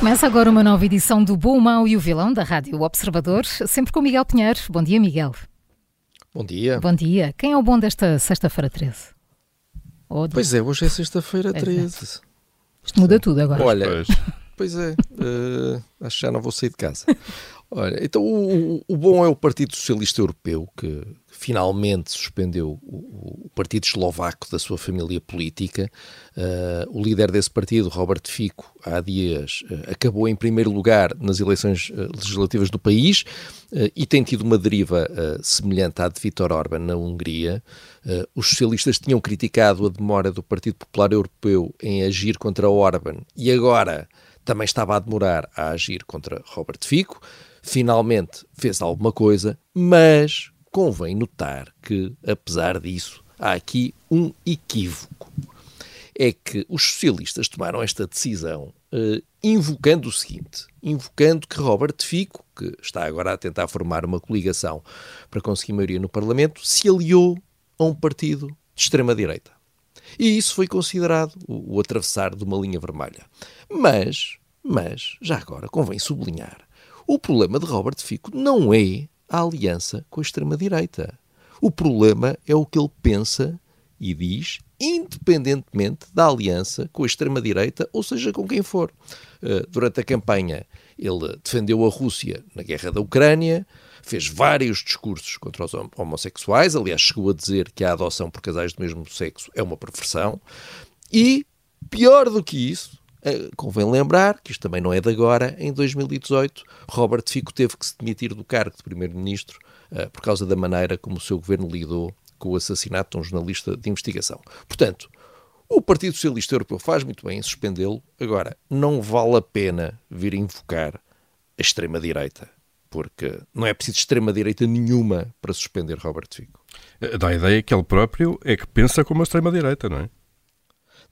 Começa agora uma nova edição do Bom, Mau e o Vilão da Rádio Observador, sempre com Miguel Pinheiro. Bom dia, Miguel. Bom dia. Bom dia. Quem é o bom desta sexta-feira 13? Ou de... Pois é, hoje é sexta-feira 13. Isto muda tudo agora. Olha, pois é, uh, acho que já não vou sair de casa. Olha, então o, o, bom é o Partido Socialista Europeu, que finalmente suspendeu o, o partido eslovaco da sua família política. Uh, o líder desse partido, Robert Fico, há dias uh, acabou em primeiro lugar nas eleições uh, legislativas do país e tem tido uma deriva semelhante à de Viktor Orban na Hungria. os socialistas tinham criticado a demora do Partido Popular Europeu em agir contra Orban e agora também estava a demorar a agir contra Robert Fico finalmente fez alguma coisa, mas convém notar que, apesar disso, há aqui um equívoco. É que os socialistas tomaram esta decisão uh, invocando o seguinte: invocando que Robert Fico, que está agora a tentar formar uma coligação para conseguir maioria no Parlamento, se aliou a um partido de extrema-direita. E isso foi considerado o, o atravessar de uma linha vermelha. Mas, mas, já agora convém sublinhar o problema de Robert Fico não é a aliança com a extrema-direita. O problema é o que ele pensa e diz, independentemente da aliança com a extrema-direita, ou seja, com quem for. Uh, durante a campanha, ele defendeu a Rússia na guerra da Ucrânia, fez vários discursos contra os homossexuais, aliás, chegou a dizer que a adoção por casais do mesmo sexo é uma perversão, e, pior do que isso, Uh, convém lembrar que isto também não é de agora. Em 2018, Robert Fico teve que se demitir do cargo de primeiro-ministro uh, por causa da maneira como o seu governo lidou com o assassinato de um jornalista de investigação. Portanto, o Partido Socialista Europeu faz muito bem em suspendê-lo. Agora, não vale a pena vir invocar a extrema-direita, porque não é preciso extrema-direita nenhuma para suspender Robert Fico. Dá a ideia que ele próprio é que pensa como a extrema-direita, não é?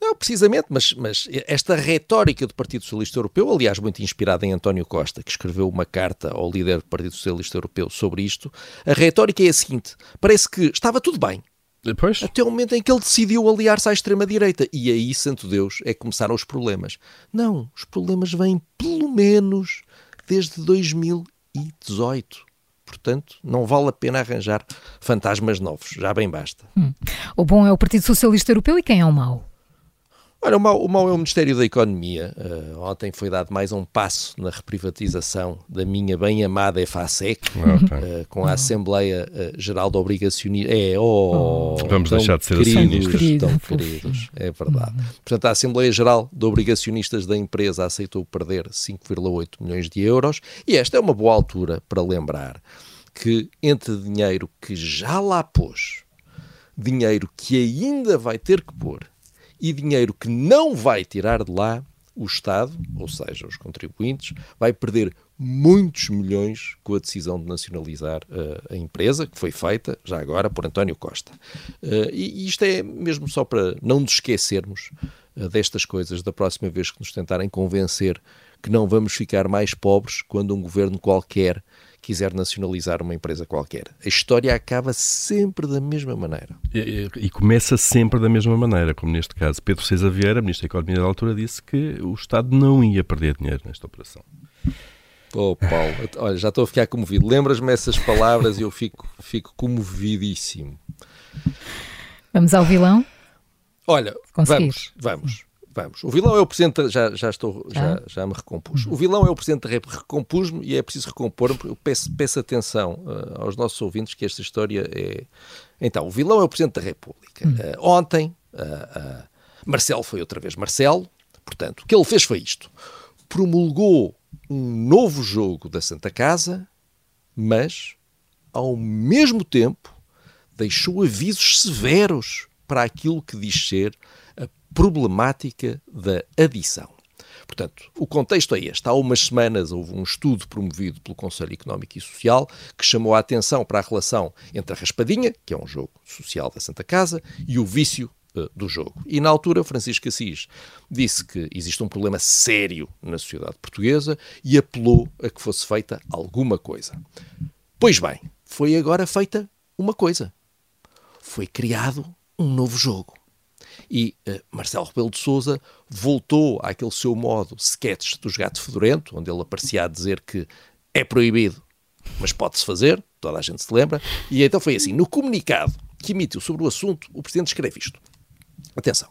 Não, precisamente, mas, mas esta retórica do Partido Socialista Europeu, aliás, muito inspirada em António Costa, que escreveu uma carta ao líder do Partido Socialista Europeu sobre isto, a retórica é a seguinte: parece que estava tudo bem. Depois? Até o momento em que ele decidiu aliar-se à extrema-direita. E aí, santo Deus, é que começaram os problemas. Não, os problemas vêm pelo menos desde 2018. Portanto, não vale a pena arranjar fantasmas novos, já bem basta. Hum. O bom é o Partido Socialista Europeu e quem é o mau? Olha, o mau, o mau é o Ministério da Economia. Uh, ontem foi dado mais um passo na reprivatização da minha bem amada EFASEC, okay. uh, com a Assembleia uh, Geral de Obrigacionistas. É, oh, oh, Vamos deixar de ser queridos, assim. Tão queridos, é verdade. Uhum. Portanto, a Assembleia Geral de Obrigacionistas da empresa aceitou perder 5,8 milhões de euros e esta é uma boa altura para lembrar que entre dinheiro que já lá pôs, dinheiro que ainda vai ter que pôr e dinheiro que não vai tirar de lá, o Estado, ou seja, os contribuintes, vai perder muitos milhões com a decisão de nacionalizar uh, a empresa, que foi feita já agora por António Costa. Uh, e, isto é mesmo só para não nos esquecermos uh, destas coisas da próxima vez que nos tentarem convencer que não vamos ficar mais pobres quando um governo qualquer quiser nacionalizar uma empresa qualquer. A história acaba sempre da mesma maneira. E, e, começa sempre da mesma maneira, como neste caso. Pedro César Vieira, Ministro da Economia da altura, disse que o Estado não ia perder dinheiro nesta operação. Oh, Paulo, olha, já estou a ficar comovido. Lembras-me essas palavras e eu fico, fico comovidíssimo. Vamos ao vilão? Olha, vamos, vamos. Vamos. O vilão é o Presidente. Já, já estou. Já, já me recompus. O vilão é o Presidente da República. Recompus-me e é preciso recompor-me. Eu peço, peço atenção uh, aos nossos ouvintes que esta história é. Então, o vilão é o Presidente da República. Uh, ontem, uh, Marcelo foi outra vez Marcelo. Portanto, o que ele fez foi isto: promulgou um novo jogo da Santa Casa, mas, ao mesmo tempo, deixou avisos severos para aquilo que diz ser problemática da adição. Portanto, o contexto é este. Há umas semanas houve um estudo promovido pelo Conselho Económico e Social que chamou a atenção para a relação entre a raspadinha, que é um jogo social da Santa Casa, e o vício uh, do jogo. E na altura, Francisco Assis disse que existe um problema sério na sociedade portuguesa e apelou a que fosse feita alguma coisa. Pois bem, foi agora feita uma coisa. Foi criado um novo jogo. E uh, Marcelo Rebelo de Sousa voltou àquele seu modo sketch dos Gato Fedorento, onde ele aparecia a dizer que é proibido, mas pode-se fazer, toda a gente se lembra. E então foi assim: no comunicado que emitiu sobre o assunto, o Presidente escreve isto. Atenção.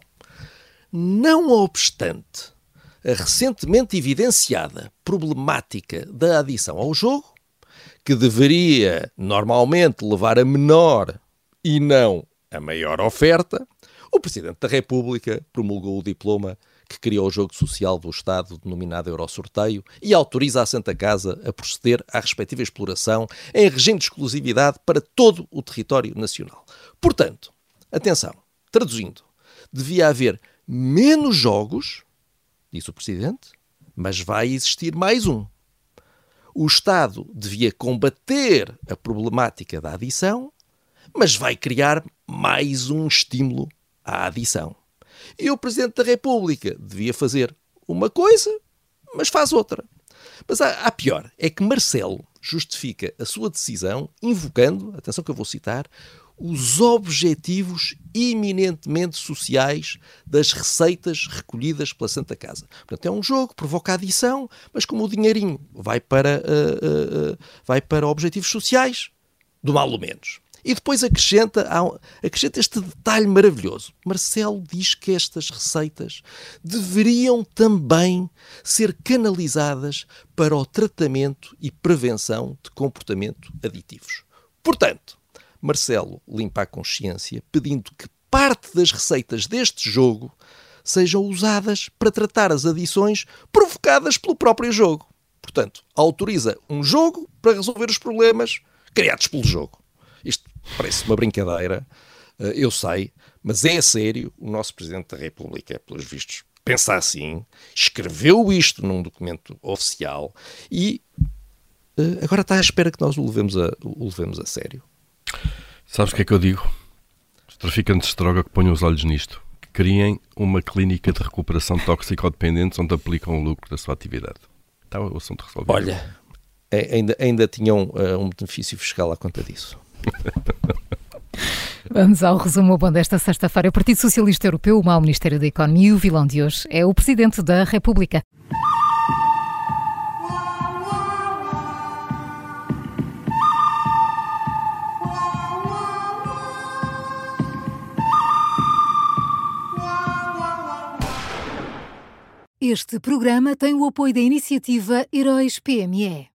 Não obstante a recentemente evidenciada problemática da adição ao jogo, que deveria normalmente levar a menor e não a maior oferta, o Presidente da República promulgou o diploma que criou o jogo social do Estado, denominado Eurosorteio, e autoriza a Santa Casa a proceder à respectiva exploração em regime de exclusividade para todo o território nacional. Portanto, atenção, traduzindo, devia haver menos jogos, disse o Presidente, mas vai existir mais um. O Estado devia combater a problemática da adição, mas vai criar mais um estímulo à adição. E o Presidente da República devia fazer uma coisa, mas faz outra. Mas a, a pior é que Marcelo justifica a sua decisão invocando, atenção que eu vou citar, os objetivos eminentemente sociais das receitas recolhidas pela Santa Casa. Portanto, é um jogo, provoca adição, mas como o dinheirinho vai para, uh, uh, uh, vai para objetivos sociais, do mal ou menos. E depois acrescenta, acrescenta este detalhe maravilhoso. Marcelo diz que estas receitas deveriam também ser canalizadas para o tratamento e prevenção de comportamento aditivos. Portanto, Marcelo limpa a consciência pedindo que parte das receitas deste jogo sejam usadas para tratar as adições provocadas pelo próprio jogo. Portanto, autoriza um jogo para resolver os problemas criados pelo jogo. Isto parece uma brincadeira, eh, eu sei, mas é sério. O nosso Presidente da República, pelos vistos, pensa assim, escreveu isto num documento oficial e uh, agora está à espera que nós o levemos a, o levemos a sério. Sabes o que é que eu digo? Os traficantes de droga que ponham os olhos nisto, que criem uma clínica de recuperação de toxicodependentes onde aplicam o lucro da sua atividade. Está o assunto resolvido. Olha, é, ainda, ainda tinham uh, um benefício fiscal à conta disso. Vamos ao resumo bom desta sexta-feira. O Partido Socialista Europeu, o mau Ministério da Economia e o vilão de hoje é o Presidente da República. Este programa tem o apoio da iniciativa Heróis PME.